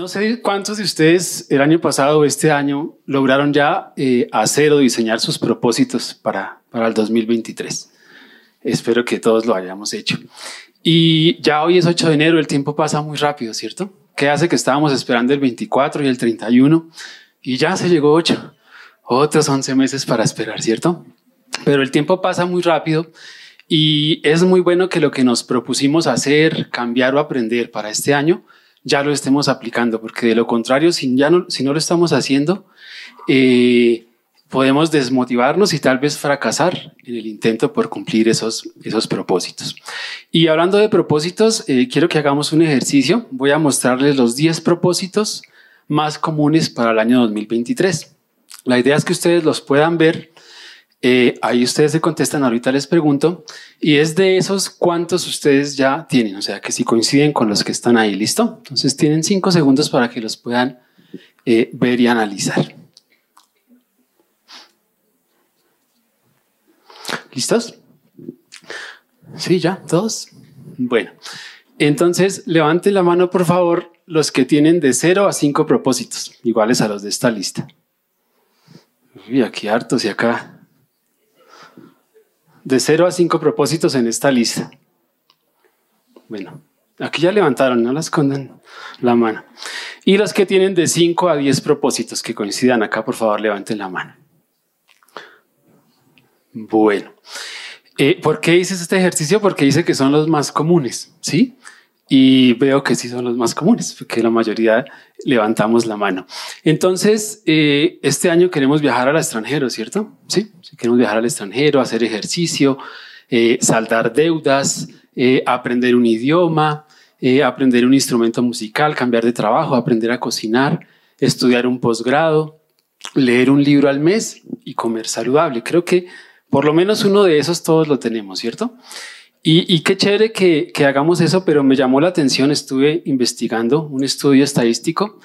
No sé cuántos de ustedes el año pasado o este año lograron ya eh, hacer o diseñar sus propósitos para, para el 2023. Espero que todos lo hayamos hecho. Y ya hoy es 8 de enero, el tiempo pasa muy rápido, ¿cierto? ¿Qué hace que estábamos esperando el 24 y el 31 y ya se llegó 8? Otros 11 meses para esperar, ¿cierto? Pero el tiempo pasa muy rápido y es muy bueno que lo que nos propusimos hacer, cambiar o aprender para este año, ya lo estemos aplicando, porque de lo contrario, si, no lo estamos haciendo, eh, podemos desmotivarnos y tal vez fracasar en el intento por cumplir esos, esos propósitos. Y hablando de propósitos, eh, quiero que hagamos un ejercicio. Voy a mostrarles los 10 propósitos más comunes para el año 2023. La idea es que ustedes los puedan ver. Eh, ahí ustedes se contestan, ahorita les pregunto. Y es de esos cuántos ustedes ya tienen, o sea, que si coinciden con los que están ahí, ¿listo? Entonces tienen cinco segundos para que los puedan eh, ver y analizar. ¿Listos? Sí, ya, todos. Bueno, entonces levanten la mano, por favor, los que tienen de cero a cinco propósitos, iguales a los de esta lista. Uy, aquí hartos y acá de 0 a 5 propósitos en esta lista. Bueno, aquí ya levantaron, no las escondan la mano. Y los que tienen de 5 a 10 propósitos que coincidan acá, por favor, levanten la mano. Bueno, eh, ¿por qué hice este ejercicio? Porque dice que son los más comunes, ¿sí? Y veo que sí son los más comunes, porque la mayoría levantamos la mano. Entonces, eh, este año queremos viajar al extranjero, ¿cierto? Sí, queremos viajar al extranjero, hacer ejercicio, eh, saldar deudas, eh, aprender un idioma, aprender un instrumento musical, cambiar de trabajo, aprender a cocinar, estudiar un posgrado, leer un libro al mes y comer saludable. Creo que por lo menos uno de esos todos lo tenemos, ¿cierto? Y, qué chévere que, hagamos eso, pero me llamó la atención, estuve investigando un estudio estadístico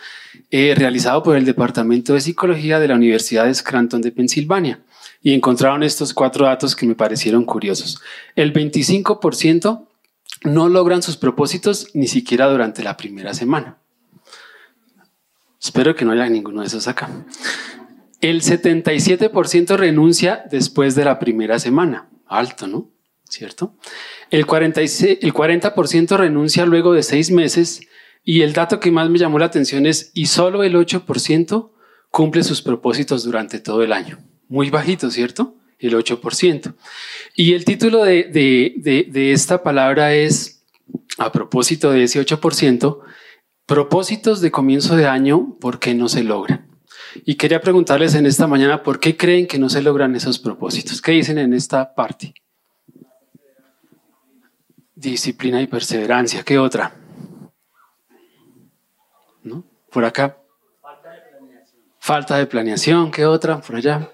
eh, realizado por el Departamento de Psicología de la Universidad de Scranton de Pensilvania y encontraron estos cuatro datos que me parecieron curiosos. El 25% no logran sus propósitos ni siquiera durante la primera semana. Espero que no haya ninguno de esos acá. El 77% renuncia después de la primera semana. Alto, ¿no? ¿Cierto? El, 46, el 40% renuncia luego de seis meses y el dato que más me llamó la atención es y solo el 8% cumple sus propósitos durante todo el año. Muy bajito, ¿cierto? El 8%. Y el título de, de, de esta palabra es, a propósito de ese 8%, propósitos de comienzo de año, ¿por qué no se logran? Y quería preguntarles en esta mañana, ¿por qué creen que no se logran esos propósitos? ¿Qué dicen en esta parte? Disciplina y perseverancia. ¿Qué otra? ¿No? Por acá. Falta de planeación. Falta de planeación. ¿Qué otra? Por allá.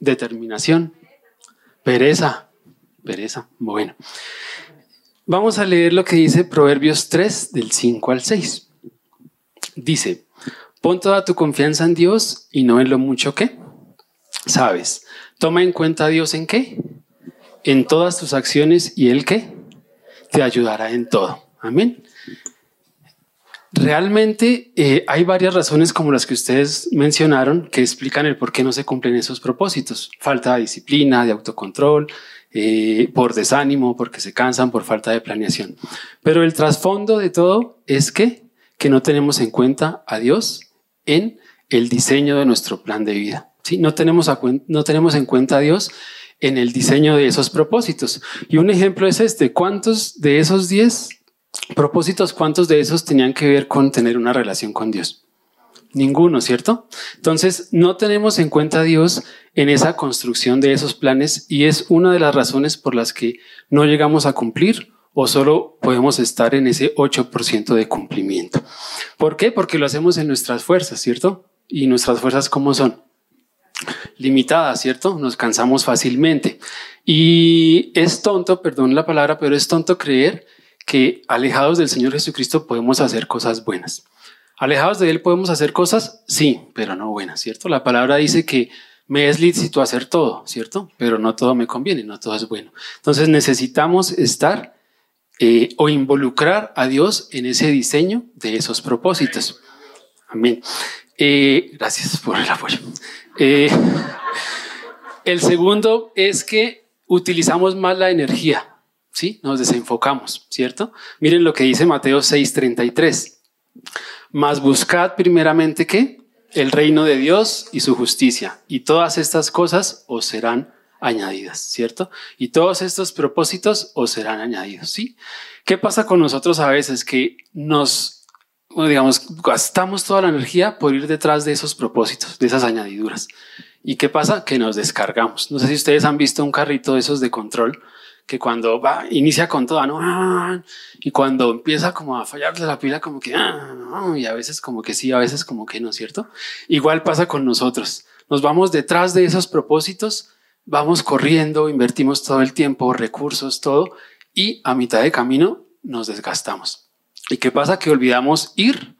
Determinación. Pereza. Pereza. Bueno. Vamos a leer lo que dice Proverbios 3 del 5 al 6. Dice, pon toda tu confianza en Dios y no en lo mucho que sabes. Toma en cuenta a Dios en qué? En todas tus acciones y Él que te ayudará en todo. Amén. Realmente eh, hay varias razones como las que ustedes mencionaron que explican el por qué no se cumplen esos propósitos. Falta de disciplina, de autocontrol, eh, por desánimo, porque se cansan, por falta de planeación. Pero el trasfondo de todo es que, que no tenemos en cuenta a Dios en el diseño de nuestro plan de vida. ¿sí? No, tenemos no tenemos en cuenta a Dios en el diseño de esos propósitos. Y un ejemplo es este, ¿cuántos de esos 10 propósitos, cuántos de esos tenían que ver con tener una relación con Dios? Ninguno, ¿cierto? Entonces, no tenemos en cuenta a Dios en esa construcción de esos planes y es una de las razones por las que no llegamos a cumplir o solo podemos estar en ese 8% de cumplimiento. ¿Por qué? Porque lo hacemos en nuestras fuerzas, ¿cierto? ¿Y nuestras fuerzas cómo son? Limitada, ¿cierto? Nos cansamos fácilmente. Y es tonto, perdón la palabra, pero es tonto creer que alejados del Señor Jesucristo podemos hacer cosas buenas. Alejados de Él podemos hacer cosas, sí, pero no buenas, ¿cierto? La palabra dice que me es lícito hacer todo, ¿cierto? Pero no todo me conviene, no todo es bueno. Entonces necesitamos estar eh, o involucrar a Dios en ese diseño de esos propósitos. Amén. Eh, gracias por el apoyo. Eh, el segundo es que utilizamos más la energía, ¿sí? Nos desenfocamos, ¿cierto? Miren lo que dice Mateo 6:33. Más buscad primeramente que el reino de Dios y su justicia, y todas estas cosas os serán añadidas, ¿cierto? Y todos estos propósitos os serán añadidos, ¿sí? ¿Qué pasa con nosotros a veces? Que nos, digamos, gastamos toda la energía por ir detrás de esos propósitos, de esas añadiduras. ¿Y qué pasa? Que nos descargamos. No sé si ustedes han visto un carrito de esos de control que cuando va, inicia con toda, ¿no? Y cuando empieza como a fallarle la pila, como que, ah, y a veces como que sí, a veces como que no, ¿cierto? Igual pasa con nosotros. Nos vamos detrás de esos propósitos vamos corriendo, invertimos todo el tiempo, recursos, todo, y a mitad de camino nos desgastamos. ¿Y qué pasa? Que olvidamos ir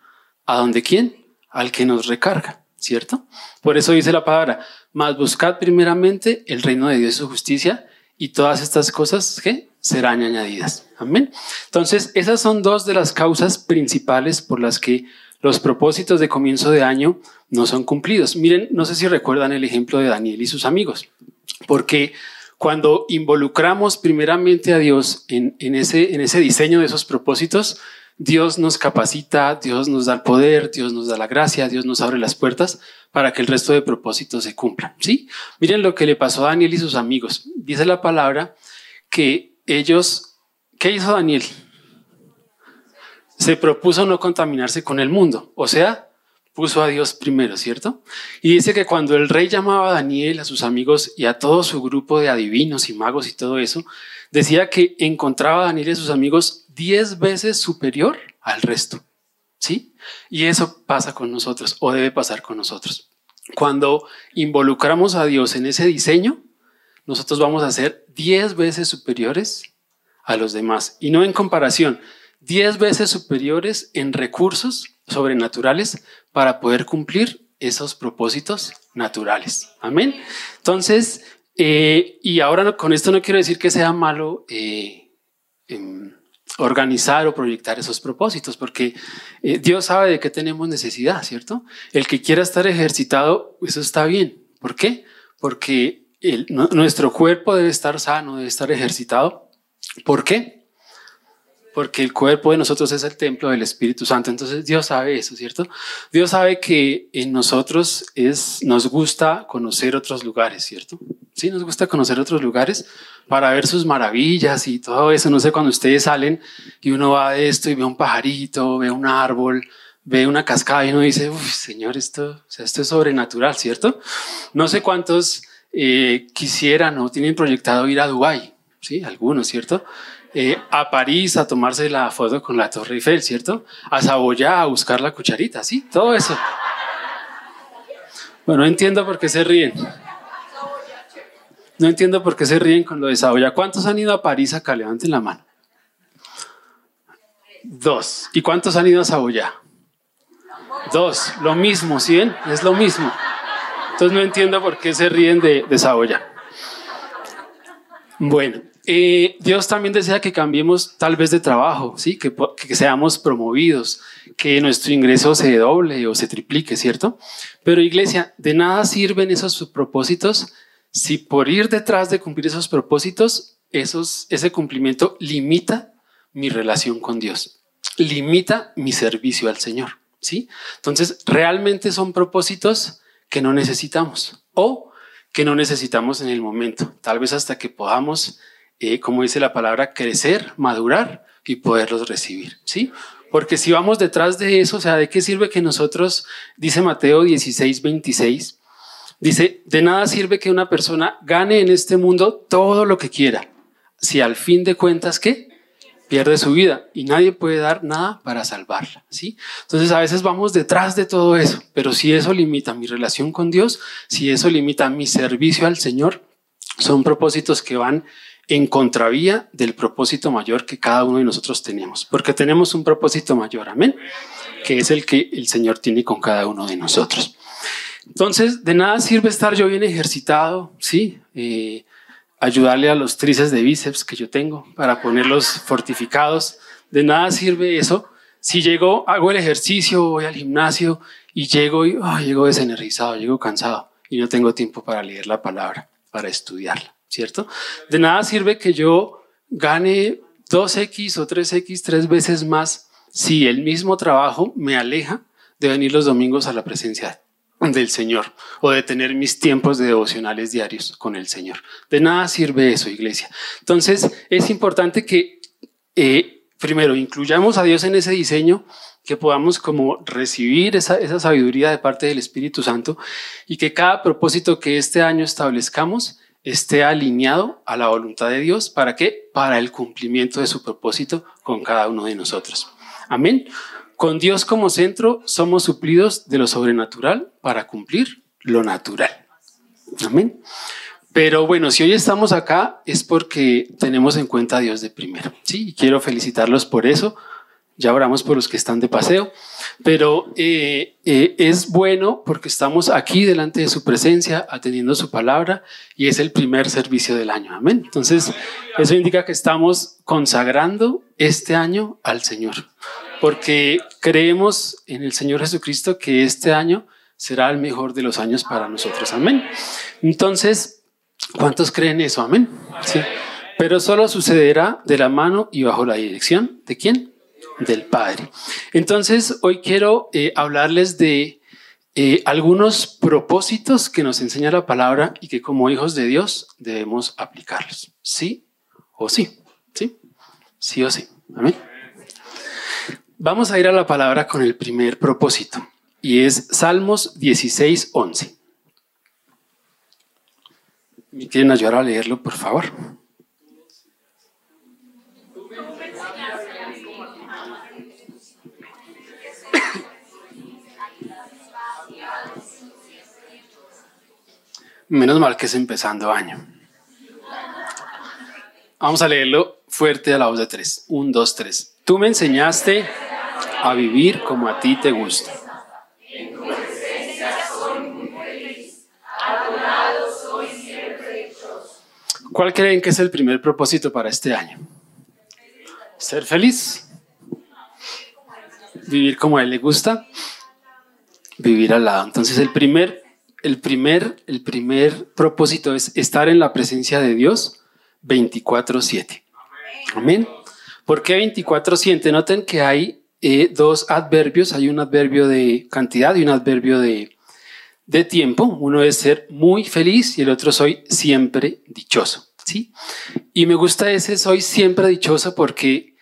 a donde quién? Al que nos recarga, ¿cierto? Por eso dice la palabra, más buscad primeramente el reino de Dios y su justicia y todas estas cosas que serán añadidas. Amén. Entonces, esas son dos de las causas principales por las que los propósitos de comienzo de año no son cumplidos. Miren, no sé si recuerdan el ejemplo de Daniel y sus amigos. Porque cuando involucramos primeramente a Dios en, ese, en ese diseño de esos propósitos, Dios nos capacita, Dios nos da el poder, Dios nos da la gracia, Dios nos abre las puertas para que el resto de propósitos se cumplan. ¿sí? Miren lo que le pasó a Daniel y sus amigos. Dice la palabra que ellos, ¿qué hizo Daniel? Se propuso no contaminarse con el mundo, o sea, puso a Dios primero, ¿cierto? Y dice que cuando el rey llamaba a Daniel, a sus amigos y a todo su grupo de adivinos y magos y todo eso, decía que encontraba a Daniel y a sus amigos diez veces superior al resto, ¿sí? Y eso pasa con nosotros o debe pasar con nosotros. Cuando involucramos a Dios en ese diseño, nosotros vamos a ser diez veces superiores a los demás y no en comparación, diez veces superiores en recursos sobrenaturales para poder cumplir esos propósitos naturales. Amén. Entonces, eh, y ahora con esto no quiero decir que sea malo eh, em, organizar o proyectar esos propósitos, porque eh, Dios sabe de qué tenemos necesidad, ¿cierto? El que quiera estar ejercitado, eso está bien. ¿Por qué? Porque nuestro cuerpo debe estar sano, debe estar ejercitado. ¿Por qué? Porque el cuerpo de nosotros es el templo del Espíritu Santo. Entonces Dios sabe eso, ¿cierto? Dios sabe que en nosotros es, nos gusta conocer otros lugares, ¿cierto? Sí, nos gusta conocer otros lugares para ver sus maravillas y todo eso. No sé, cuando ustedes salen y uno va de esto y ve un pajarito, ve un árbol, ve una cascada y uno dice, uy, Señor, esto, esto es sobrenatural, ¿cierto? No sé cuántos eh, quisieran o tienen proyectado ir a Dubái, ¿sí? Algunos, ¿cierto? Eh, a París a tomarse la foto con la Torre Eiffel, ¿cierto? A Saboya a buscar la cucharita, ¿sí? Todo eso. Bueno, no entiendo por qué se ríen. No entiendo por qué se ríen con lo de Saboya. ¿Cuántos han ido a París acá? Levanten la mano. Dos. ¿Y cuántos han ido a Saboya? Dos. Lo mismo, ¿sí ven? Es lo mismo. Entonces no entiendo por qué se ríen de, de Saboya. Bueno, eh, Dios también desea que cambiemos tal vez de trabajo, ¿sí? Que, que, seamos promovidos, que nuestro ingreso se doble o se triplique, ¿cierto? Pero iglesia, de nada sirven esos propósitos si por ir detrás de cumplir esos propósitos, esos, ese cumplimiento limita mi relación con Dios, limita mi servicio al Señor, ¿sí? Entonces, realmente son propósitos que no necesitamos o que no necesitamos en el momento, tal vez hasta que podamos eh, como dice la palabra, crecer, madurar y poderlos recibir, ¿sí? Porque si vamos detrás de eso, o sea, ¿de qué sirve que nosotros, dice Mateo 16, 26, dice, de nada sirve que una persona gane en este mundo todo lo que quiera, si al fin de cuentas, ¿qué? Pierde su vida y nadie puede dar nada para salvarla, ¿sí? Entonces a veces vamos detrás de todo eso, pero si eso limita mi relación con Dios, si eso limita mi servicio al Señor, son propósitos que van en contravía del propósito mayor que cada uno de nosotros tenemos, porque tenemos un propósito mayor, amén, que es el que el Señor tiene con cada uno de nosotros. Entonces, de nada sirve estar yo bien ejercitado, ¿sí? Eh, ayudarle a los tríceps de bíceps que yo tengo para ponerlos fortificados. De nada sirve eso si llego, hago el ejercicio, voy al gimnasio y llego y llego desenergizado, llego cansado y no tengo tiempo para leer la palabra, para estudiarla, ¿cierto? De nada sirve que yo gane 2X o 3X tres veces más si el mismo trabajo me aleja de venir los domingos a la presencia del Señor o de tener mis tiempos de devocionales diarios con el Señor. De nada sirve eso, iglesia. Entonces, es importante que, eh, primero, incluyamos a Dios en ese diseño, que podamos como recibir esa, esa sabiduría de parte del Espíritu Santo y que cada propósito que este año establezcamos esté alineado a la voluntad de Dios. ¿Para qué? Para el cumplimiento de su propósito con cada uno de nosotros. Amén. Con Dios como centro somos suplidos de lo sobrenatural para cumplir lo natural. Amén. Pero bueno, si hoy estamos acá es porque tenemos en cuenta a Dios de primero. Sí, quiero felicitarlos por eso. Ya oramos por los que están de paseo, pero eh, eh, es bueno porque estamos aquí delante de su presencia, atendiendo su palabra y es el primer servicio del año. Amén. Entonces, eso indica que estamos consagrando este año al Señor porque creemos en el Señor Jesucristo que este año será el mejor de los años para nosotros. Amén. Entonces, ¿cuántos creen eso? Amén. Sí. Pero solo sucederá de la mano y bajo la dirección de quién? Del Padre. Entonces, hoy quiero eh, hablarles de eh, algunos propósitos que nos enseña la palabra y que como hijos de Dios debemos aplicarlos. ¿Sí o sí? ¿Sí? Sí o sí. Amén. Vamos a ir a la palabra con el primer propósito y es Salmos 16, 11. ¿Me quieren ayudar a leerlo, por favor? Menos mal que es empezando año. Vamos a leerlo fuerte a la voz de tres. Un, dos, tres. Tú me enseñaste a vivir como a ti te gusta. ¿Cuál creen que es el primer propósito para este año? Ser feliz. Vivir como a él le gusta. Vivir al lado. Entonces el primer, el primer, el primer propósito es estar en la presencia de Dios 24/7. Amén. ¿Por qué 24/7? Noten que hay eh, dos adverbios. Hay un adverbio de cantidad y un adverbio de, de tiempo. Uno es ser muy feliz y el otro soy siempre dichoso. ¿sí? Y me gusta ese soy siempre dichoso porque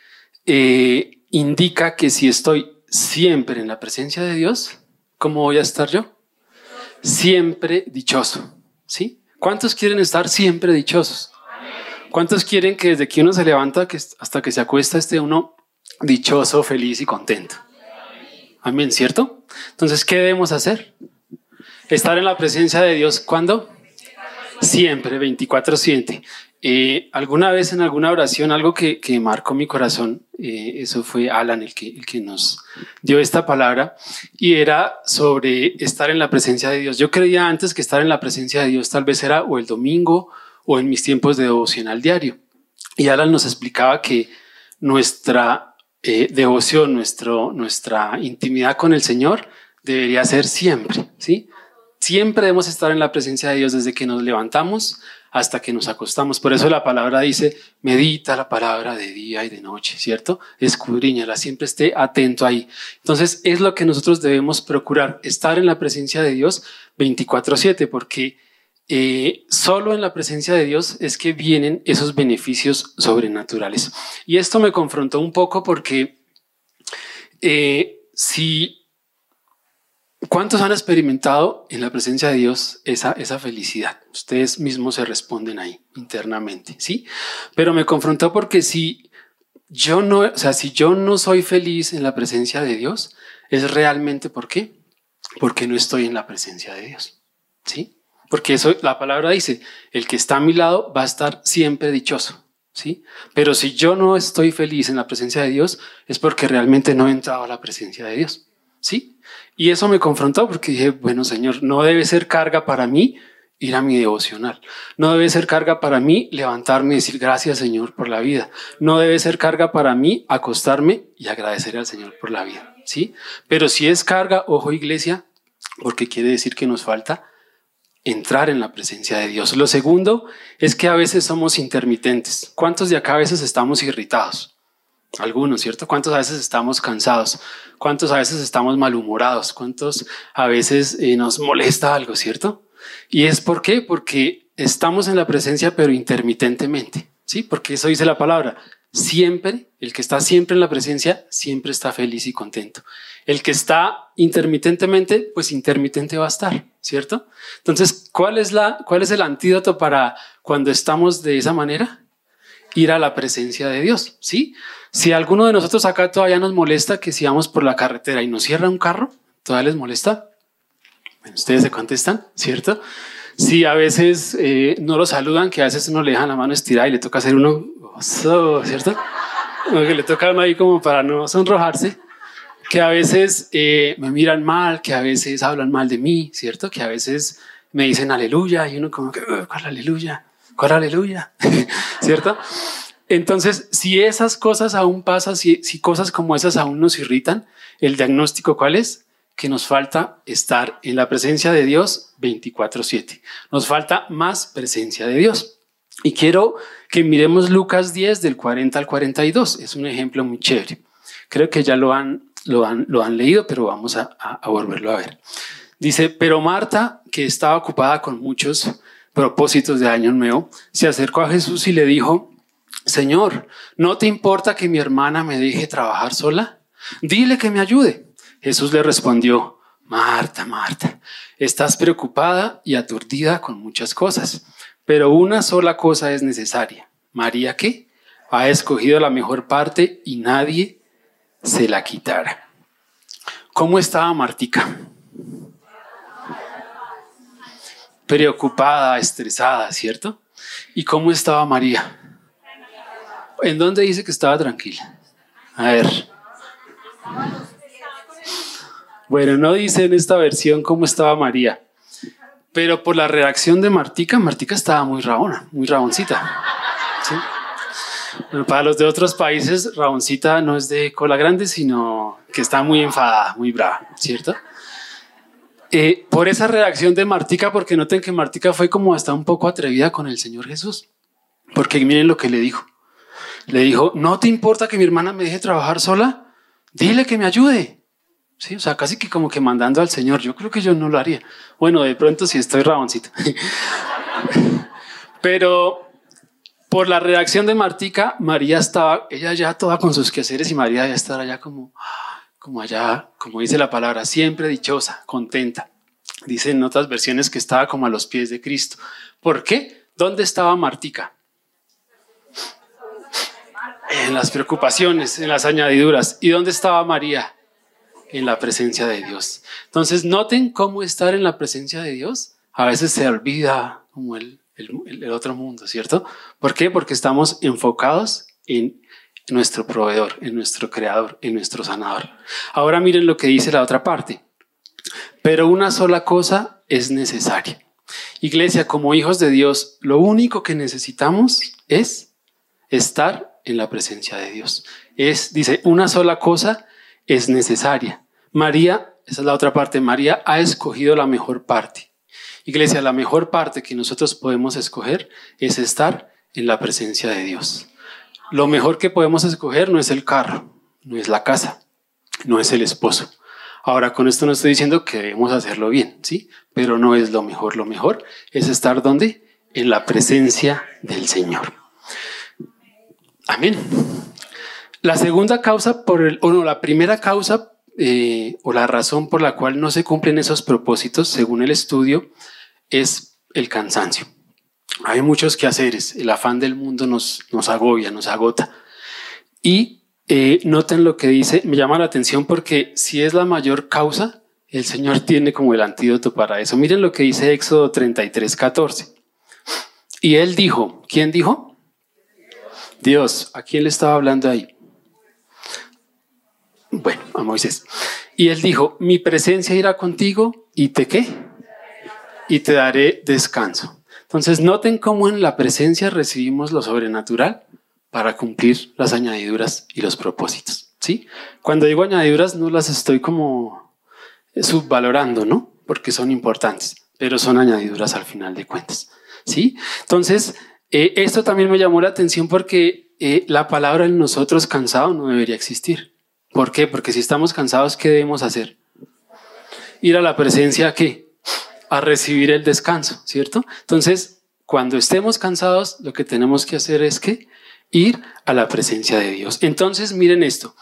eh, indica que si estoy siempre en la presencia de Dios, ¿cómo voy a estar yo? Siempre dichoso. ¿sí? ¿Cuántos quieren estar siempre dichosos? ¿Cuántos quieren que desde que uno se levanta hasta que se acuesta esté uno dichoso, feliz y contento. Amén, ¿cierto? Entonces, ¿qué debemos hacer? Estar en la presencia de Dios, ¿cuándo? Siempre, 24-7. Eh, alguna vez en alguna oración, algo que, marcó mi corazón, eh, eso fue Alan el que, el que nos dio esta palabra, y era sobre estar en la presencia de Dios. Yo creía antes que estar en la presencia de Dios tal vez era o el domingo o en mis tiempos de devocional diario. Y Alan nos explicaba que nuestra eh, devoción, nuestro, nuestra intimidad con el Señor debería ser siempre, ¿sí? Siempre debemos estar en la presencia de Dios desde que nos levantamos hasta que nos acostamos. Por eso la palabra dice, medita la palabra de día y de noche, ¿cierto? Escudriñala, siempre esté atento ahí. Entonces es lo que nosotros debemos procurar, estar en la presencia de Dios 24/7, porque eh, solo en la presencia de Dios es que vienen esos beneficios sobrenaturales. Y esto me confrontó un poco porque eh, si ¿Cuántos han experimentado en la presencia de Dios esa, esa felicidad? Ustedes mismos se responden ahí internamente, ¿sí? Pero me confrontó porque si yo no, o sea, si yo no soy feliz en la presencia de Dios, es realmente ¿por qué? Porque no estoy en la presencia de Dios, ¿sí? Porque eso, la palabra dice, el que está a mi lado va a estar siempre dichoso. ¿sí? Pero si yo no estoy feliz en la presencia de Dios, es porque realmente no he entrado a la presencia de Dios. ¿sí? Y eso me confrontó porque dije, bueno, Señor, no debe ser carga para mí ir a mi devocional. No debe ser carga para mí levantarme y decir gracias Señor por la vida. No debe ser carga para mí acostarme y agradecer al Señor por la vida. ¿sí? Pero si es carga, ojo iglesia, porque quiere decir que nos falta entrar en la presencia de Dios. Lo segundo es que a veces somos intermitentes. ¿Cuántos de acá a veces estamos irritados? Algunos, ¿cierto? ¿Cuántos a veces estamos cansados? ¿Cuántos a veces estamos malhumorados? ¿Cuántos a veces eh, nos molesta algo, ¿cierto? ¿Y es por qué? Porque estamos en la presencia pero intermitentemente, ¿sí? Porque eso dice la palabra. Siempre, el que está siempre en la presencia, siempre está feliz y contento. El que está intermitentemente, pues intermitente va a estar, ¿cierto? Entonces, ¿cuál es, la, cuál es el antídoto para cuando estamos de esa manera? Ir a la presencia de Dios, ¿sí? Si alguno de nosotros acá todavía nos molesta que si vamos por la carretera y nos cierra un carro, ¿todavía les molesta? Ustedes se contestan, ¿cierto? Si a veces eh, no lo saludan, que a veces uno le deja la mano estirada y le toca hacer uno, ¿cierto? que le toca ahí como para no sonrojarse que a veces eh, me miran mal, que a veces hablan mal de mí, ¿cierto? Que a veces me dicen aleluya y uno como que, ¿cuál aleluya? ¿Cuál aleluya? ¿Cierto? Entonces, si esas cosas aún pasan, si, si cosas como esas aún nos irritan, el diagnóstico cuál es? Que nos falta estar en la presencia de Dios 24/7. Nos falta más presencia de Dios. Y quiero que miremos Lucas 10 del 40 al 42. Es un ejemplo muy chévere. Creo que ya lo han lo han, lo han leído, pero vamos a, a, volverlo a ver. Dice, pero Marta, que estaba ocupada con muchos propósitos de Año Nuevo, se acercó a Jesús y le dijo, Señor, ¿no te importa que mi hermana me deje trabajar sola? Dile que me ayude. Jesús le respondió, Marta, Marta, estás preocupada y aturdida con muchas cosas, pero una sola cosa es necesaria. María, ¿qué? Ha escogido la mejor parte y nadie se la quitara. ¿Cómo estaba Martica? Preocupada, estresada, ¿cierto? ¿Y cómo estaba María? ¿En dónde dice que estaba tranquila? A ver. Bueno, no dice en esta versión cómo estaba María, pero por la reacción de Martica, Martica estaba muy rabona, muy raboncita. ¿sí? para los de otros países, Raboncita no es de cola grande, sino que está muy enfadada, muy brava, ¿cierto? Eh, por esa reacción de Martica, porque noten que Martica fue como hasta un poco atrevida con el Señor Jesús, porque miren lo que le dijo. Le dijo, no te importa que mi hermana me deje trabajar sola, dile que me ayude. Sí, o sea, casi que como que mandando al Señor. Yo creo que yo no lo haría. Bueno, de pronto sí estoy raboncita. Pero por la reacción de Martica, María estaba, ella ya toda con sus quehaceres y María ya estaba allá como, como allá, como dice la palabra, siempre dichosa, contenta. Dicen en otras versiones que estaba como a los pies de Cristo. ¿Por qué? ¿Dónde estaba Martica? En las preocupaciones, en las añadiduras. ¿Y dónde estaba María? En la presencia de Dios. Entonces, noten cómo estar en la presencia de Dios a veces se olvida como el, el, otro mundo, ¿cierto? ¿Por qué? Porque estamos enfocados en nuestro proveedor, en nuestro creador, en nuestro sanador. Ahora miren lo que dice la otra parte. Pero una sola cosa es necesaria. Iglesia, como hijos de Dios, lo único que necesitamos es estar en la presencia de Dios. Es, dice, una sola cosa es necesaria. María, esa es la otra parte, María ha escogido la mejor parte. Iglesia, la mejor parte que nosotros podemos escoger es estar en la presencia de Dios. Lo mejor que podemos escoger no es el carro, no es la casa, no es el esposo. Ahora, con esto no estoy diciendo que debemos hacerlo bien, ¿sí? Pero no es lo mejor. Lo mejor es estar donde? En la presencia del Señor. Amén. La segunda causa por el, o no, la primera causa eh, o la razón por la cual no se cumplen esos propósitos, según el estudio, es el cansancio. Hay muchos quehaceres, el afán del mundo nos, nos agobia, nos agota. Y eh, noten lo que dice, me llama la atención porque si es la mayor causa, el Señor tiene como el antídoto para eso. Miren lo que dice Éxodo 33, 14. Y él dijo, ¿quién dijo? Dios, ¿a quién le estaba hablando ahí? Bueno, a Moisés. Y él dijo, mi presencia irá contigo y te qué? y te daré descanso. Entonces, noten cómo en la presencia recibimos lo sobrenatural para cumplir las añadiduras y los propósitos. ¿sí? Cuando digo añadiduras, no las estoy como subvalorando, ¿no? Porque son importantes, pero son añadiduras al final de cuentas. ¿sí? Entonces, eh, esto también me llamó la atención porque eh, la palabra en nosotros cansado no debería existir. ¿Por qué? Porque si estamos cansados, ¿qué debemos hacer? Ir a la presencia, ¿qué? A recibir el descanso, ¿cierto? Entonces, cuando estemos cansados, lo que tenemos que hacer es que ir a la presencia de Dios. Entonces, miren esto.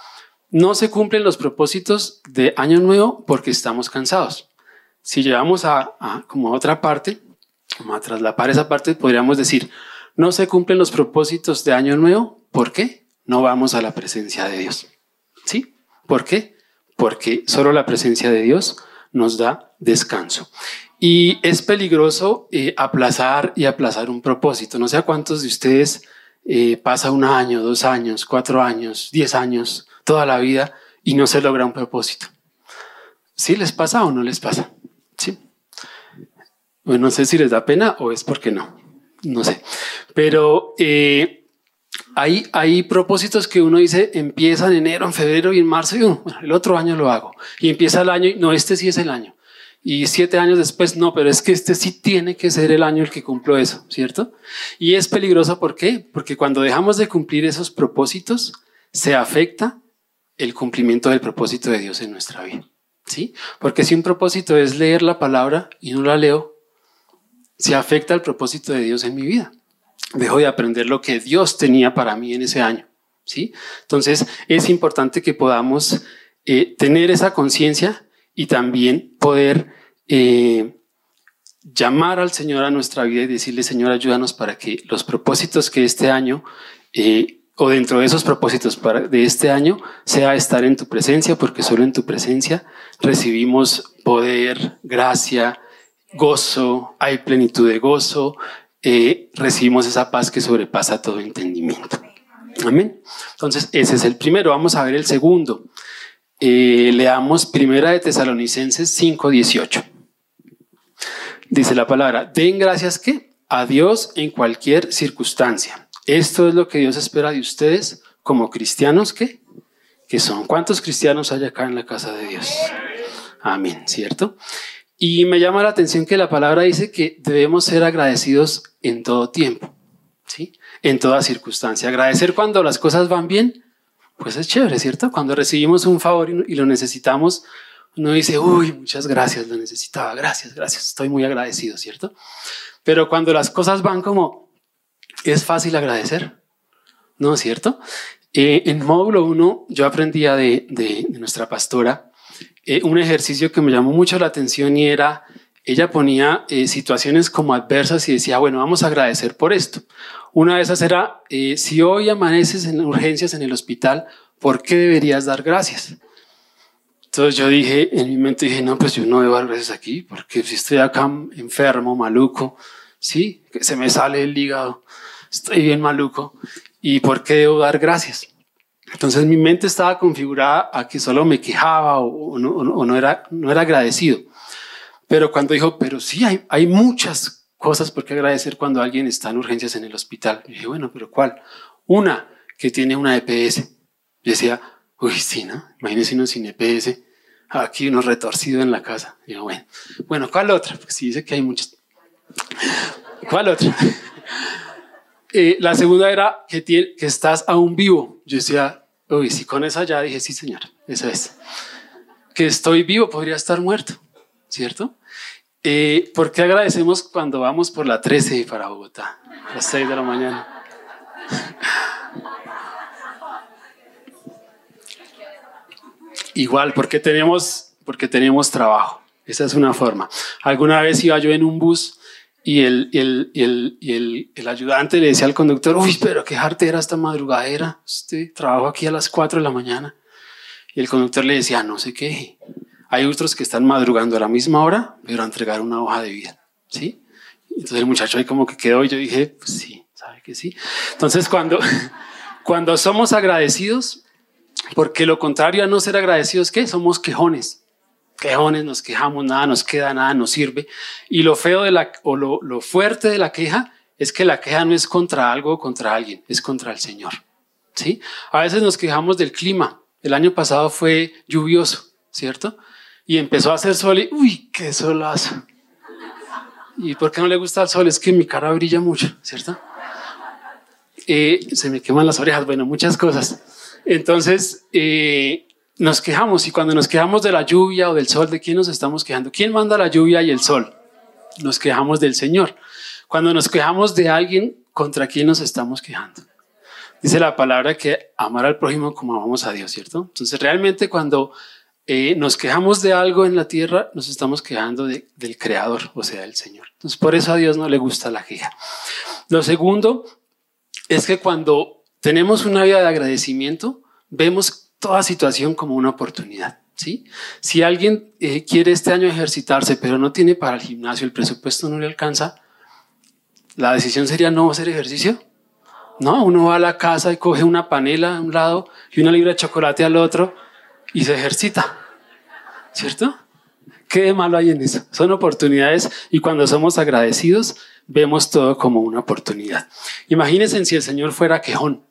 No se cumplen los propósitos de Año Nuevo porque estamos cansados. Si llevamos a, como otra parte, como a traslapar esa parte, podríamos decir, no se cumplen los propósitos de Año Nuevo. ¿Por qué? No vamos a la presencia de Dios. ¿Sí? ¿Por qué? Porque solo la presencia de Dios nos da descanso. Y es peligroso eh, aplazar y aplazar un propósito. No sé a cuántos de ustedes eh, pasa un año, dos años, cuatro años, diez años, toda la vida y no se logra un propósito. ¿Sí les pasa o no les pasa? Sí. Bueno, no sé si les da pena o es porque no. No sé. Pero eh, hay, hay propósitos que uno dice empieza en enero, en febrero y en marzo y uh, el otro año lo hago. Y empieza el año y no, este sí es el año. Y siete años después, no, pero es que este sí tiene que ser el año el que cumplo eso, ¿cierto? Y es peligroso, ¿por qué? Porque cuando dejamos de cumplir esos propósitos, se afecta el cumplimiento del propósito de Dios en nuestra vida, ¿sí? Porque si un propósito es leer la palabra y no la leo, se afecta el propósito de Dios en mi vida dejo de aprender lo que Dios tenía para mí en ese año. ¿sí? Entonces es importante que podamos eh, tener esa conciencia y también poder eh, llamar al Señor a nuestra vida y decirle, Señor, ayúdanos para que los propósitos que este año, eh, o dentro de esos propósitos de este año, sea estar en tu presencia, porque solo en tu presencia recibimos poder, gracia, gozo, hay plenitud de gozo, eh, recibimos esa paz que sobrepasa todo entendimiento. Amén. Entonces, ese es el primero. Vamos a ver el segundo. Leamos Primera de Tesalonicenses 5:18. Dice la palabra, den gracias que a Dios en cualquier circunstancia. Esto es lo que Dios espera de ustedes como cristianos que, que son. ¿Cuántos cristianos hay acá en la casa de Dios? Amén, ¿cierto? Y me llama la atención que la palabra dice que debemos ser agradecidos en todo tiempo, ¿sí? En toda circunstancia. Agradecer cuando las cosas van bien, pues es chévere, ¿cierto? Cuando recibimos un favor y lo necesitamos, uno dice, uy, muchas gracias, lo necesitaba, gracias, gracias, estoy muy agradecido, ¿cierto? Pero cuando las cosas van como, es fácil agradecer, ¿no es cierto? Eh, en módulo 1 yo aprendía de, nuestra pastora eh, un ejercicio que me llamó mucho la atención y era, ella ponía eh, situaciones como adversas y decía, bueno, vamos a agradecer por esto. Una de esas era, eh, si hoy amaneces en urgencias en el hospital, ¿por qué deberías dar gracias? Entonces yo dije, en mi mente dije, no, pues yo no debo dar gracias aquí, porque si estoy acá enfermo, maluco, sí, que se me sale el hígado, estoy bien maluco, ¿y por qué debo dar gracias? Entonces mi mente estaba configurada a que solo me quejaba o, no, era, no era agradecido. Pero cuando dijo, pero sí, hay, hay muchas cosas por qué agradecer cuando alguien está en urgencias en el hospital. Y dije, bueno, pero ¿cuál? Una, que tiene una EPS. Y decía, uy, sí, ¿no? Imagínese uno sin EPS, aquí uno retorcido en la casa. Y yo, bueno, ¿cuál otra? Porque sí dice que hay muchas. ¿Cuál otra? Eh, la segunda era que, que estás aún vivo. Yo decía, uy, si con esa ya dije, sí, señor, esa es. Que estoy vivo, podría estar muerto, ¿cierto? Eh, ¿Por qué agradecemos cuando vamos por la 13 para Bogotá, a las 6 de la mañana? Igual, porque tenemos, porque tenemos trabajo. Esa es una forma. Alguna vez iba yo en un bus y el, el, el, el, ayudante le decía al conductor, uy, pero qué era esta madrugadera, este trabajo aquí a las 4 de la mañana. Y el conductor le decía, no sé qué, hay otros que están madrugando a la misma hora, pero a entregar una hoja de vida, ¿sí? Entonces el muchacho ahí como que quedó y yo dije, pues sí, sabe que sí. Entonces cuando, cuando somos agradecidos, porque lo contrario a no ser agradecidos, ¿qué? Somos quejones. quejones, nos quejamos, nada nos queda, nada nos sirve. Y lo feo de la, o lo, lo fuerte de la queja es que la queja no es contra algo o contra alguien, es contra el Señor. ¿sí? A veces nos quejamos del clima. El año pasado fue lluvioso, ¿cierto? Y empezó a hacer sol y, uy, qué solazo. ¿Y por qué no le gusta el sol? Es que mi cara brilla mucho, ¿cierto? Eh, se me queman las orejas, bueno, muchas cosas. Entonces, eh, nos quejamos y cuando nos quejamos de la lluvia o del sol, ¿de quién nos estamos quejando? ¿Quién manda la lluvia y el sol? Nos quejamos del Señor. Cuando nos quejamos de alguien, ¿contra quién nos estamos quejando? Dice la palabra que amar al prójimo como amamos a Dios, ¿cierto? Entonces, realmente cuando eh, nos quejamos de algo en la tierra, nos estamos quejando del Creador, o sea, del Señor. Entonces, por eso a Dios no le gusta la queja. Lo segundo es que cuando tenemos una vida de agradecimiento, vemos toda situación como una oportunidad. ¿sí? Si alguien eh, quiere este año ejercitarse, pero no tiene para el gimnasio, el presupuesto no le alcanza, la decisión sería no hacer ejercicio. No, uno va a la casa y coge una panela a un lado y una libra de chocolate al otro y se ejercita. ¿Cierto? ¿Qué de malo hay en eso? Son oportunidades y cuando somos agradecidos vemos todo como una oportunidad. Imagínense si el Señor fuera quejón.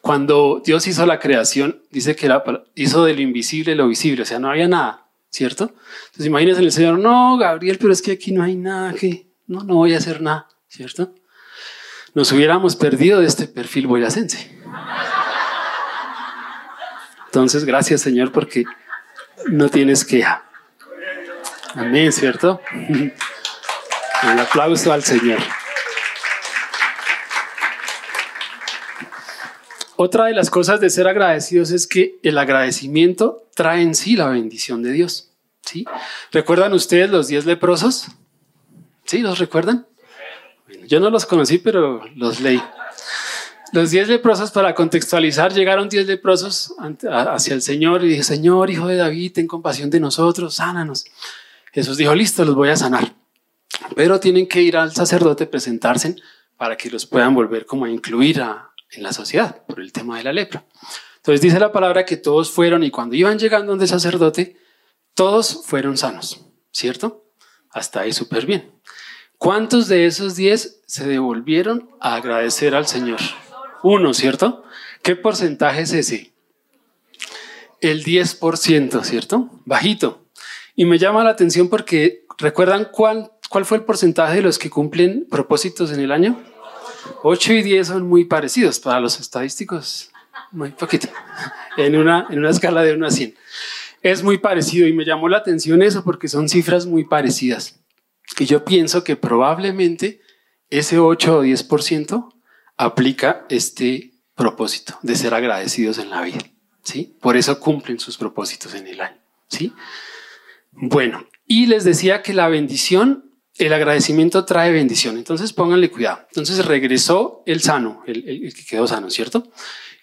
Cuando Dios hizo la creación, dice que hizo de lo invisible lo visible, o sea, no había nada, ¿cierto? Entonces imagínense el Señor, no, Gabriel, pero es que aquí no hay nada que no, no voy a hacer nada, ¿cierto? Nos hubiéramos perdido de este perfil boyacense. Entonces, gracias Señor porque no tienes queja. Amén, ¿cierto? Un aplauso al Señor. Otra de las cosas de ser agradecidos es que el agradecimiento trae en sí la bendición de Dios. ¿sí? ¿Recuerdan ustedes los diez leprosos? ¿Sí? ¿Los recuerdan? yo no los conocí, pero los leí. Los diez leprosos, para contextualizar, llegaron diez leprosos hacia el Señor y dije, Señor, hijo de David, ten compasión de nosotros, sánanos. Jesús dijo, listo, los voy a sanar. Pero tienen que ir al sacerdote, presentarse para que los puedan volver como a incluir en la sociedad por el tema de la lepra. Entonces dice la palabra que todos fueron y cuando iban llegando donde el sacerdote, todos fueron sanos, ¿cierto? Hasta ahí súper bien. ¿Cuántos de esos diez se devolvieron a agradecer al Señor? Uno, ¿cierto? ¿Qué porcentaje es ese? El 10%, ¿cierto? Bajito. Y me llama la atención porque recuerdan cuál, cuál fue el porcentaje de los que cumplen propósitos en el año? 8 y 10 son muy parecidos para los estadísticos. Muy poquito. En una, en una escala de 1 a 100. Es muy parecido y me llamó la atención eso porque son cifras muy parecidas. Y yo pienso que probablemente ese 8 o 10% aplica este propósito de ser agradecidos en la vida. ¿sí? Por eso cumplen sus propósitos en el año. ¿sí? Bueno, y les decía que la bendición, el agradecimiento trae bendición. Entonces pónganle cuidado. Entonces regresó el sano, el, que quedó sano, ¿cierto?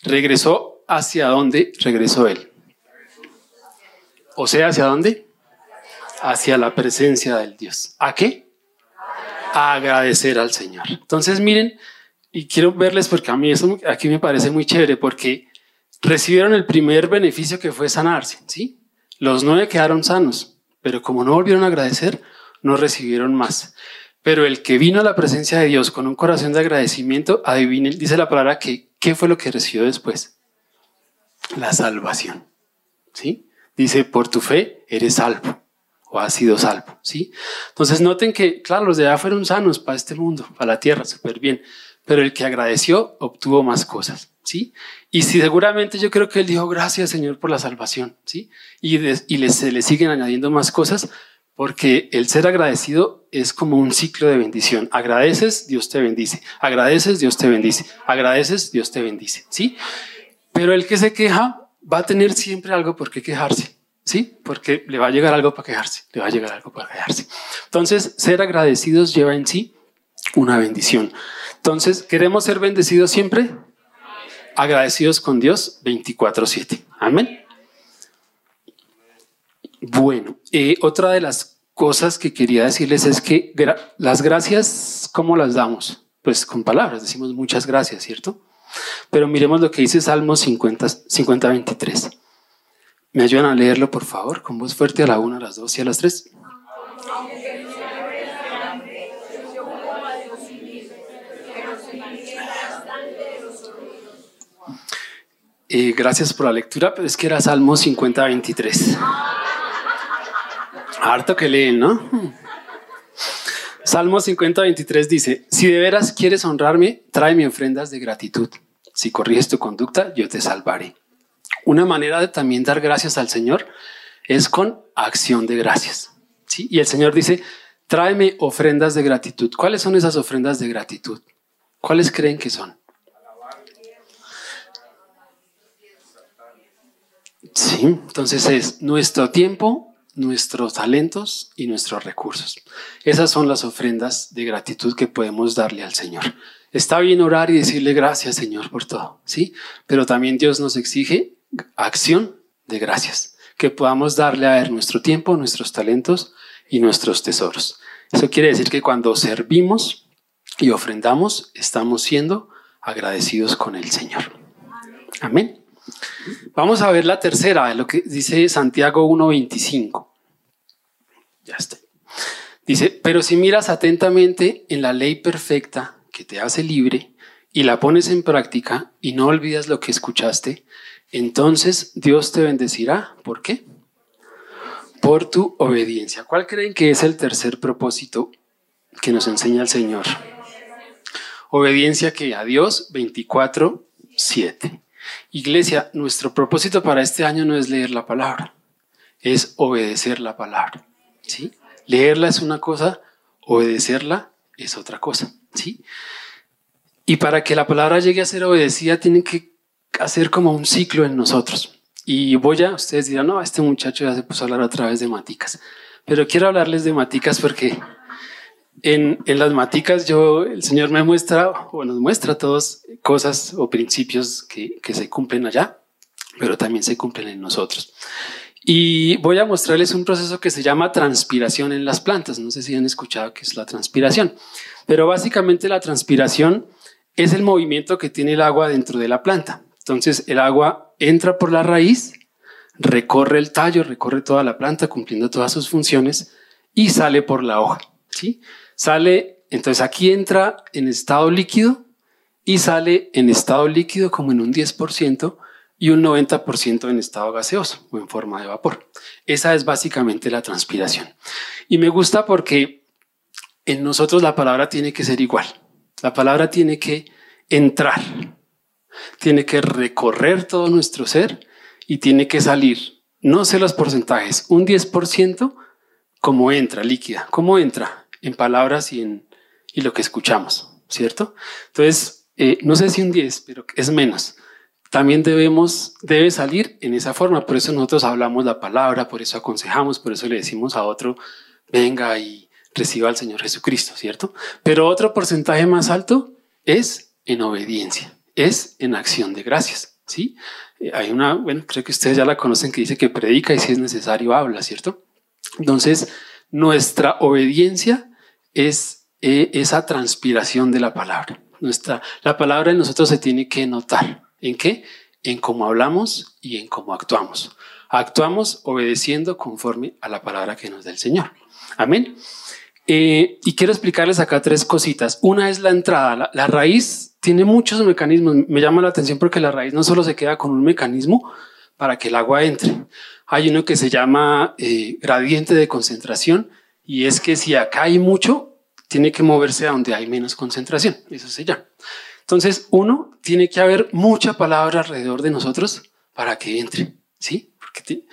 Regresó hacia dónde regresó él. O sea, ¿hacia dónde? hacia la presencia del Dios. ¿A qué? A agradecer al Señor. Entonces, miren, y quiero verles porque a mí eso aquí me parece muy chévere porque recibieron el primer beneficio que fue sanarse, ¿sí? Los nueve quedaron sanos, pero como no volvieron a agradecer, no recibieron más. Pero el que vino a la presencia de Dios con un corazón de agradecimiento, adivine, dice la palabra que, ¿qué fue lo que recibió después? La salvación, ¿sí? Dice, por tu fe eres salvo o ha sido salvo, ¿sí? Entonces noten que, claro, los de allá fueron sanos para este mundo, para la tierra, súper bien, pero el que agradeció obtuvo más cosas, ¿sí? Y si seguramente yo creo que él dijo, gracias Señor por la salvación, ¿sí? Y, y se le siguen añadiendo más cosas porque el ser agradecido es como un ciclo de bendición. Agradeces, Dios te bendice. Agradeces, Dios te bendice. Agradeces, Dios te bendice, ¿sí? Pero el que se queja va a tener siempre algo por qué quejarse. ¿sí? Porque le va a llegar algo para quejarse, le va a llegar algo para quejarse. Entonces, ser agradecidos lleva en sí una bendición. Entonces, ¿queremos ser bendecidos siempre? Agradecidos con Dios 24/7. Amén. Bueno, eh, otra de las cosas que quería decirles es que las gracias, ¿cómo las damos? Pues con palabras, decimos muchas gracias, ¿cierto? Pero miremos lo que dice Salmo 50, 50 23. ¿Me ayudan a leerlo, por favor? Con voz fuerte a la una, a las dos y a las tres. Eh, gracias por la lectura, pero es que era Salmo 50, 23. Harto que leen, ¿no? Salmo 50, 23 dice, si de veras quieres honrarme, tráeme ofrendas de gratitud. Si corriges tu conducta, yo te salvaré. Una manera de también dar gracias al Señor es con acción de gracias. ¿sí? Y el Señor dice, tráeme ofrendas de gratitud. ¿Cuáles son esas ofrendas de gratitud? ¿Cuáles creen que son? Sí, entonces es nuestro tiempo, nuestros talentos y nuestros recursos. Esas son las ofrendas de gratitud que podemos darle al Señor. Está bien orar y decirle gracias, Señor, por todo, ¿sí? Pero también Dios nos exige acción de gracias, que podamos darle a Él nuestro tiempo, nuestros talentos y nuestros tesoros. Eso quiere decir que cuando servimos y ofrendamos, estamos siendo agradecidos con el Señor. Amén. Vamos a ver la tercera, lo que dice Santiago 1.25. Ya está. Dice, pero si miras atentamente en la ley perfecta que te hace libre y la pones en práctica y no olvidas lo que escuchaste, entonces Dios te bendecirá. ¿Por qué? Por tu obediencia. ¿Cuál creen que es el tercer propósito que nos enseña el Señor? Obediencia que a Dios 24, 7. Iglesia, nuestro propósito para este año no es leer la palabra, es obedecer la palabra. ¿Sí? Leerla es una cosa, obedecerla es otra cosa. ¿sí? Y para que la palabra llegue a ser obedecida, tiene que hacer como un ciclo en nosotros. Y voy a, ustedes dirán, no, este muchacho ya se puso a hablar a través de maticas. Pero quiero hablarles de maticas porque en, las maticas yo, el Señor me muestra o nos muestra todas cosas o principios que se cumplen allá, pero también se cumplen en nosotros. Y voy a mostrarles un proceso que se llama transpiración en las plantas. No sé si han escuchado qué es la transpiración, pero básicamente la transpiración es el movimiento que tiene el agua dentro de la planta. Entonces el agua entra por la raíz, recorre el tallo, recorre toda la planta cumpliendo todas sus funciones y sale por la hoja. ¿sí? Sale, entonces aquí entra en estado líquido y sale en estado líquido como en un 10% y un 90% en estado gaseoso o en forma de vapor. Esa es básicamente la transpiración. Y me gusta porque en nosotros la palabra tiene que ser igual. La palabra tiene que entrar, tiene que recorrer todo nuestro ser y tiene que salir, no sé los porcentajes, un 10% como entra líquida, como entra en palabras y en y lo que escuchamos, ¿cierto? Entonces, eh, no sé si un 10, pero es menos. También debemos, debe salir en esa forma. Por eso nosotros hablamos la palabra, por eso aconsejamos, por eso le decimos a otro, venga y reciba al Señor Jesucristo, ¿cierto? Pero otro porcentaje más alto es en obediencia, es en acción de gracias, ¿sí? Eh, hay una, bueno, creo que ustedes ya la conocen que dice que predica y si es necesario habla, ¿cierto? Entonces, nuestra obediencia es eh, esa transpiración de la palabra. Nuestra, la palabra en nosotros se tiene que notar. ¿En qué? En cómo hablamos y en cómo actuamos. Actuamos obedeciendo conforme a la palabra que nos da el Señor. Amén. Eh, y quiero explicarles acá tres cositas. Una es la entrada. La, raíz tiene muchos mecanismos. Me llama la atención porque la raíz no solo se queda con un mecanismo para que el agua entre. Hay uno que se llama eh, gradiente de concentración y es que si acá hay mucho, tiene que moverse a donde hay menos concentración. Eso se llama. Entonces, uno, tiene que haber mucha palabra alrededor de nosotros para que entre, ¿sí? Porque,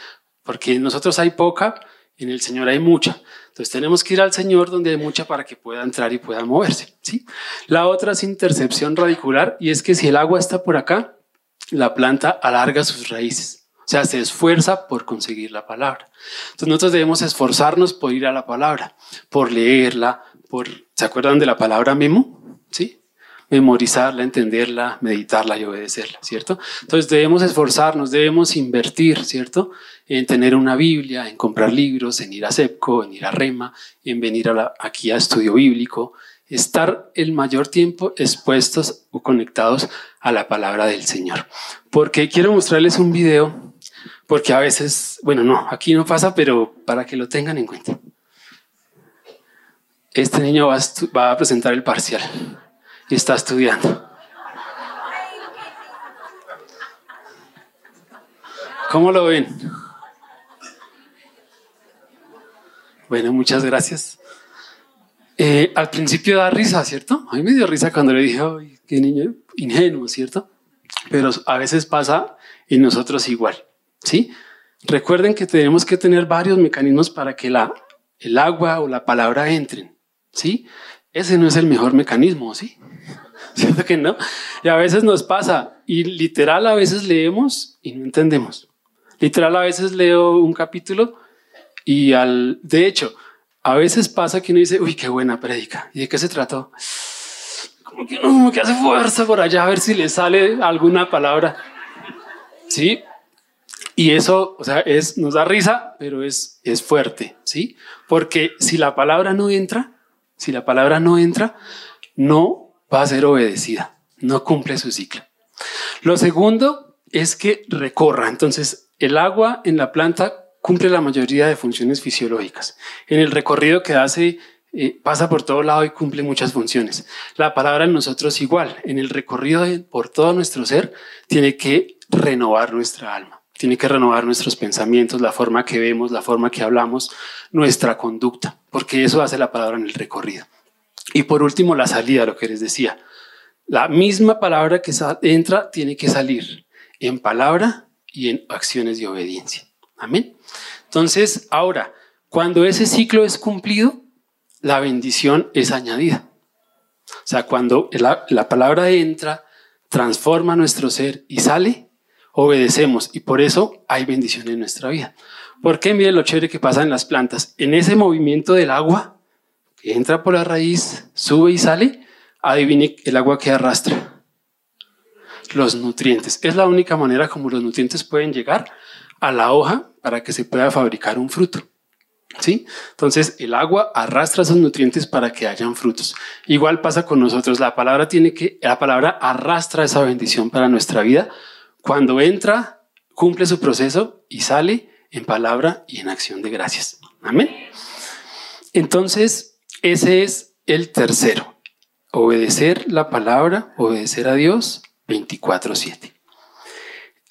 porque nosotros hay poca, en el Señor hay mucha. Entonces tenemos que ir al Señor donde hay mucha para que pueda entrar y pueda moverse, ¿sí? La otra es intercepción radicular y es que si el agua está por acá, la planta alarga sus raíces. O sea, se esfuerza por conseguir la palabra. Entonces nosotros debemos esforzarnos por ir a la palabra, por leerla, por... ¿Se acuerdan de la palabra memo? ¿Sí? Memorizarla, entenderla, meditarla y obedecerla, ¿cierto? Entonces debemos esforzarnos, debemos invertir, ¿cierto? En tener una Biblia, en comprar libros, en ir a CEPCO, en ir a REMA, en venir aquí a estudio bíblico, estar el mayor tiempo expuestos o conectados a la palabra del Señor. Porque quiero mostrarles un video Porque a veces, bueno, no, aquí no pasa, pero para que lo tengan en cuenta. Este niño a, va a presentar el parcial está estudiando. ¿Cómo lo ven? Bueno, muchas gracias. Eh, al principio da risa, ¿cierto? A mí me dio risa cuando le dije, ay, qué niño ingenuo, ¿cierto? Pero a veces pasa y nosotros igual, ¿sí? Recuerden que tenemos que tener varios mecanismos para que la, el agua o la palabra entren, ¿sí? Ese no es el mejor mecanismo, ¿sí? ¿Cierto que no? Y a veces nos pasa y literal a veces leemos y no entendemos. Literal a veces leo un capítulo y al, de hecho, a veces pasa que uno dice, uy, qué buena predica. ¿Y de qué se trató? Como que uno que hace fuerza por allá a ver si le sale alguna palabra. Sí. Y eso, o sea, es, nos da risa, pero es, es fuerte, ¿sí? Porque si la palabra no entra, si la palabra no entra, no va a ser obedecida, no cumple su ciclo. Lo segundo es que recorra. Entonces, el agua en la planta cumple la mayoría de funciones fisiológicas. En el recorrido que hace, eh, pasa por todo lado y cumple muchas funciones. La palabra en nosotros igual. En el recorrido por todo nuestro ser, tiene que renovar nuestra alma. Tiene que renovar nuestros pensamientos, la forma que vemos, la forma que hablamos, nuestra conducta, porque eso hace la palabra en el recorrido. Y por último, la salida, lo que les decía. La misma palabra que entra tiene que salir en palabra y en acciones de obediencia. Amén. Entonces, ahora, cuando ese ciclo es cumplido, la bendición es añadida. O sea, cuando la, palabra entra, transforma nuestro ser y sale, obedecemos y por eso hay bendición en nuestra vida. Porque miren lo chévere que pasa en las plantas. En ese movimiento del agua, que entra por la raíz, sube y sale, adivine el agua que arrastra. Los nutrientes. Es la única manera como los nutrientes pueden llegar a la hoja para que se pueda fabricar un fruto. ¿Sí? Entonces el agua arrastra esos nutrientes para que hayan frutos. Igual pasa con nosotros. La palabra tiene que, la palabra arrastra esa bendición para nuestra vida. Cuando entra, cumple su proceso y sale en palabra y en acción de gracias. Amén. Entonces, ese es el tercero. Obedecer la palabra, obedecer a Dios 24/7.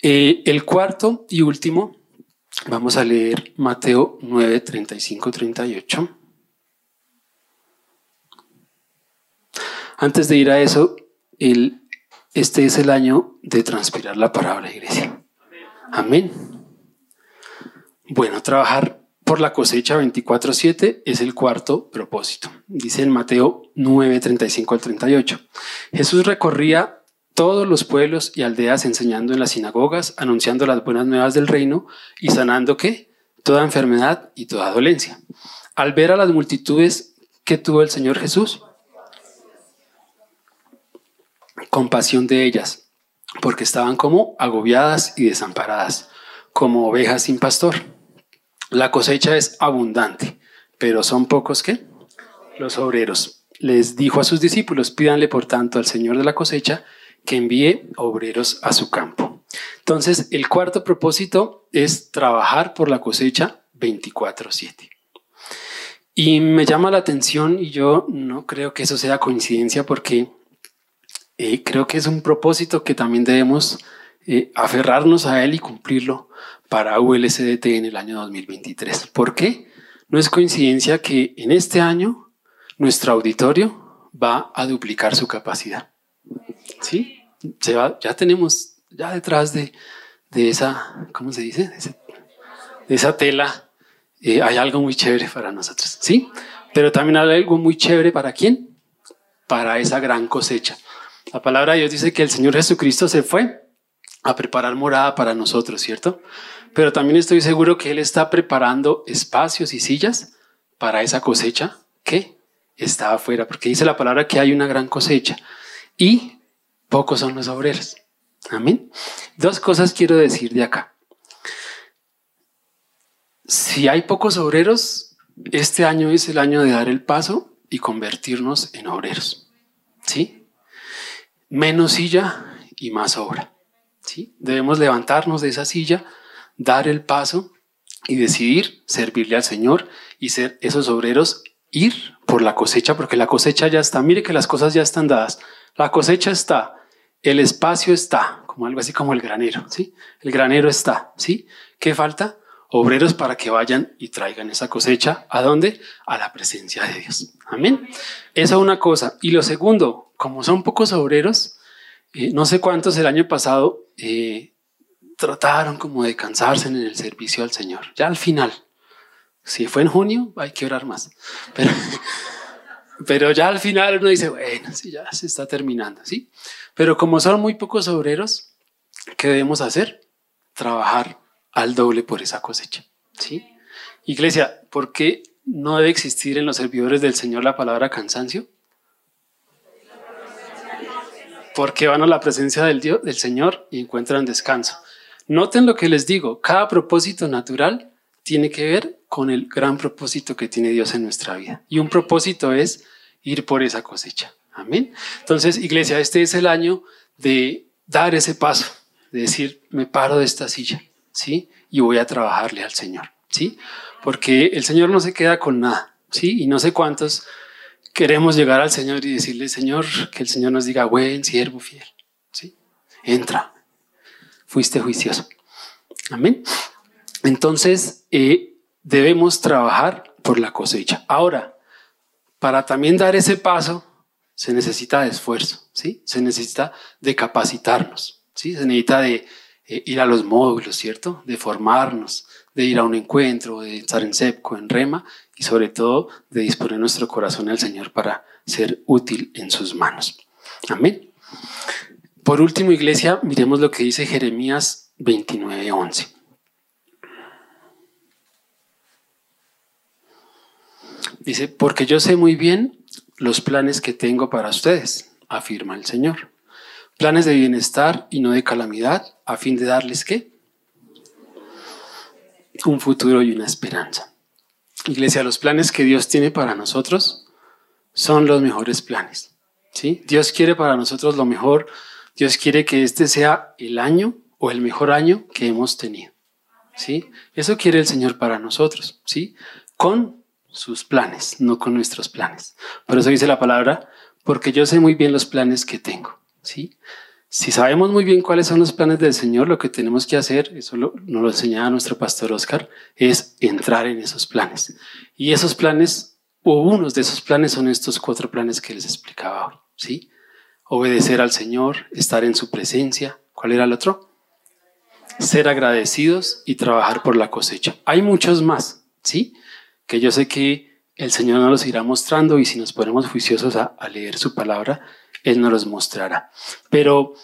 Eh, el cuarto y último, vamos a leer Mateo 9, 35, 38. Antes de ir a eso, el, este es el año de transpirar la palabra, iglesia. Amén. Bueno, trabajar por la cosecha 24-7 es el cuarto propósito. Dice en Mateo 9, 35 al 38. Jesús recorría todos los pueblos y aldeas enseñando en las sinagogas, anunciando las buenas nuevas del reino y sanando? Toda enfermedad y toda dolencia. Al ver a las multitudes que tuvo el Señor Jesús, compasión de ellas, porque estaban como agobiadas y desamparadas, como ovejas sin pastor. La cosecha es abundante, pero son pocos que los obreros. Les dijo a sus discípulos, pídanle por tanto al Señor de la cosecha que envíe obreros a su campo. Entonces, el cuarto propósito es trabajar por la cosecha 24/7. Y me llama la atención y yo no creo que eso sea coincidencia porque eh, creo que es un propósito que también debemos eh, aferrarnos a él y cumplirlo para ULSDT en el año 2023. ¿Por qué? No es coincidencia que en este año nuestro auditorio va a duplicar su capacidad. ¿sí? Se va, ya tenemos, ya detrás de, de esa, ¿cómo se dice? De, esa tela eh, hay algo muy chévere para nosotros, ¿sí? Pero también hay algo muy chévere para quién? Para esa gran cosecha. La palabra de Dios dice que el Señor Jesucristo se fue a preparar morada para nosotros, ¿cierto? Pero también estoy seguro que Él está preparando espacios y sillas para esa cosecha que está afuera, porque dice la palabra que hay una gran cosecha. Y pocos son los obreros. Amén. Dos cosas quiero decir de acá. Si hay pocos obreros, este año es el año de dar el paso y convertirnos en obreros. ¿Sí? Menos silla y más obra. ¿Sí? Debemos levantarnos de esa silla, dar el paso y decidir servirle al Señor y ser esos obreros, ir por la cosecha, porque la cosecha ya está. Mire que las cosas ya están dadas. La cosecha está, el espacio está, como algo así como el granero, ¿sí? El granero está, ¿sí? ¿Qué falta? Obreros para que vayan y traigan esa cosecha. ¿A dónde? A la presencia de Dios. Amén. Esa es una cosa. Y lo segundo, como son pocos obreros, eh, no sé cuántos el año pasado eh, trataron como de cansarse en el servicio al Señor. Ya al final, si fue en junio, hay que orar más. Pero, ya al final uno dice, bueno, sí, ya se está terminando, ¿sí? Pero como son muy pocos obreros, ¿qué debemos hacer? Trabajar al doble por esa cosecha, ¿sí? Iglesia, ¿por qué no debe existir en los servidores del Señor la palabra cansancio? Porque van a la presencia del Dios, del Señor y encuentran descanso. Noten lo que les digo, cada propósito natural tiene que ver con el gran propósito que tiene Dios en nuestra vida. Y un propósito es ir por esa cosecha. Amén. Entonces, iglesia, este es el año de dar ese paso, de decir, me paro de esta silla, ¿sí? Y voy a trabajarle al Señor, ¿sí? Porque el Señor no se queda con nada, ¿sí? Y no sé cuántos queremos llegar al Señor y decirle, Señor, que el Señor nos diga, buen siervo fiel, ¿sí? Entra, fuiste juicioso. Amén. Entonces, eh, debemos trabajar por la cosecha. Ahora, para también dar ese paso, se necesita de esfuerzo, ¿sí? Se necesita de capacitarnos, ¿sí? Se necesita de eh, ir a los módulos, ¿cierto? De formarnos, de ir a un encuentro, de estar en SEPCO, en REMA y sobre todo de disponer nuestro corazón al Señor para ser útil en sus manos. Amén. Por último, iglesia, miremos lo que dice Jeremías 29:11. Dice, porque yo sé muy bien los planes que tengo para ustedes, afirma el Señor. Planes de bienestar y no de calamidad, a fin de darles qué? Un futuro y una esperanza. Iglesia, los planes que Dios tiene para nosotros son los mejores planes. ¿sí? Dios quiere para nosotros lo mejor Dios quiere que este sea el año o el mejor año que hemos tenido. ¿Sí? Eso quiere el Señor para nosotros, ¿sí? Con sus planes, no con nuestros planes. Por eso dice la palabra, porque yo sé muy bien los planes que tengo, ¿sí? Si sabemos muy bien cuáles son los planes del Señor, lo que tenemos que hacer, eso lo, nos lo enseñaba nuestro pastor Oscar, es entrar en esos planes. Y esos planes, o unos de esos planes son estos cuatro planes que les explicaba hoy, ¿sí? obedecer al Señor, estar en su presencia. ¿Cuál era el otro? Ser agradecidos y trabajar por la cosecha. Hay muchos más, ¿sí? Que yo sé que el Señor nos los irá mostrando y si nos ponemos juiciosos a, leer su palabra, Él nos los mostrará. Pero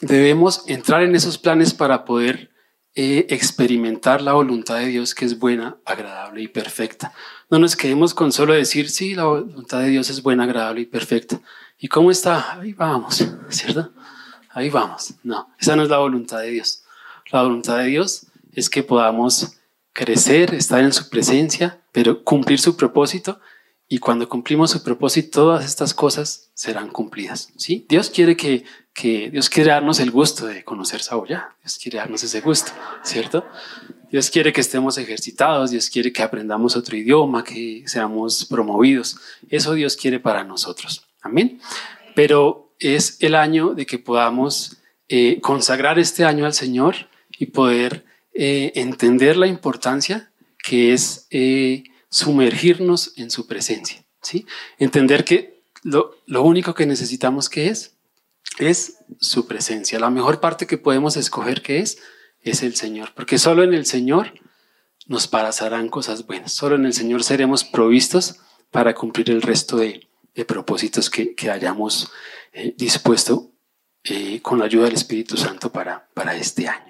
debemos entrar en esos planes para poder eh, experimentar la voluntad de Dios que es buena, agradable y perfecta. No nos quedemos con solo decir, sí, la voluntad de Dios es buena, agradable y perfecta. ¿Y cómo está? Ahí vamos, ¿cierto? Ahí vamos. No, esa no es la voluntad de Dios. La voluntad de Dios es que podamos crecer, estar en su presencia, pero cumplir su propósito. Y cuando cumplimos su propósito, todas estas cosas serán cumplidas. ¿sí? Dios quiere que, que Dios quiere darnos el gusto de conocer Saúl. Dios quiere darnos ese gusto, ¿cierto? Dios quiere que estemos ejercitados, Dios quiere que aprendamos otro idioma, que seamos promovidos. Eso Dios quiere para nosotros. Amén. Pero es el año de que podamos eh, consagrar este año al Señor y poder eh, entender la importancia que es eh, sumergirnos en su presencia. ¿sí? Entender que lo, lo único que necesitamos que es es su presencia. La mejor parte que podemos escoger que es es el Señor, porque solo en el Señor nos pasarán cosas buenas. Solo en el Señor seremos provistos para cumplir el resto de, de propósitos que, que hayamos eh, dispuesto eh, con la ayuda del Espíritu Santo para, para este año.